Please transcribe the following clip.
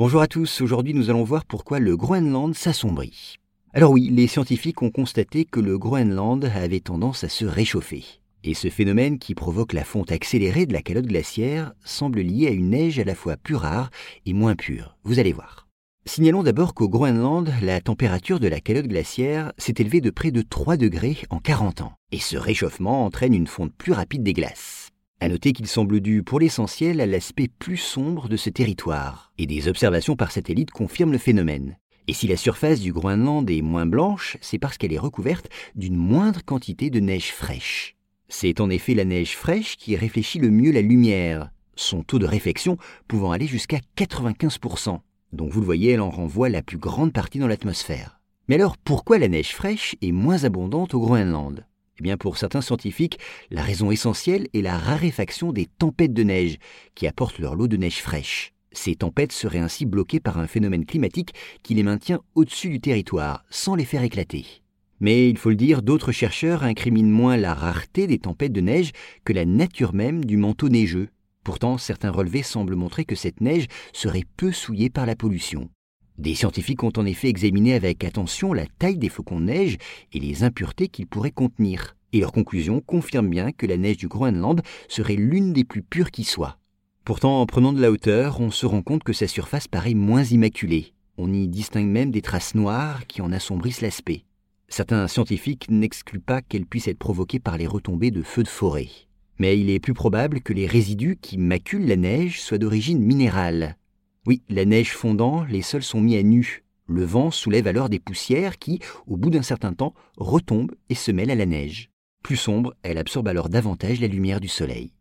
Bonjour à tous, aujourd'hui nous allons voir pourquoi le Groenland s'assombrit. Alors oui, les scientifiques ont constaté que le Groenland avait tendance à se réchauffer. Et ce phénomène qui provoque la fonte accélérée de la calotte glaciaire semble lié à une neige à la fois plus rare et moins pure. Vous allez voir. Signalons d'abord qu'au Groenland, la température de la calotte glaciaire s'est élevée de près de 3 degrés en 40 ans. Et ce réchauffement entraîne une fonte plus rapide des glaces. À noter qu'il semble dû pour l'essentiel à l'aspect plus sombre de ce territoire, et des observations par satellite confirment le phénomène. Et si la surface du Groenland est moins blanche, c'est parce qu'elle est recouverte d'une moindre quantité de neige fraîche. C'est en effet la neige fraîche qui réfléchit le mieux la lumière, son taux de réflexion pouvant aller jusqu'à 95%. Donc vous le voyez, elle en renvoie la plus grande partie dans l'atmosphère. Mais alors pourquoi la neige fraîche est moins abondante au Groenland? Eh pour certains scientifiques, la raison essentielle est la raréfaction des tempêtes de neige, qui apportent leur lot de neige fraîche. Ces tempêtes seraient ainsi bloquées par un phénomène climatique qui les maintient au-dessus du territoire, sans les faire éclater. Mais il faut le dire, d'autres chercheurs incriminent moins la rareté des tempêtes de neige que la nature même du manteau neigeux. Pourtant, certains relevés semblent montrer que cette neige serait peu souillée par la pollution. Des scientifiques ont en effet examiné avec attention la taille des flocons de neige et les impuretés qu'ils pourraient contenir. Et leurs conclusions confirment bien que la neige du Groenland serait l'une des plus pures qui soit. Pourtant, en prenant de la hauteur, on se rend compte que sa surface paraît moins immaculée. On y distingue même des traces noires qui en assombrissent l'aspect. Certains scientifiques n'excluent pas qu'elle puisse être provoquée par les retombées de feux de forêt. Mais il est plus probable que les résidus qui maculent la neige soient d'origine minérale, oui, la neige fondant, les sols sont mis à nu. Le vent soulève alors des poussières qui, au bout d'un certain temps, retombent et se mêlent à la neige. Plus sombre, elle absorbe alors davantage la lumière du soleil.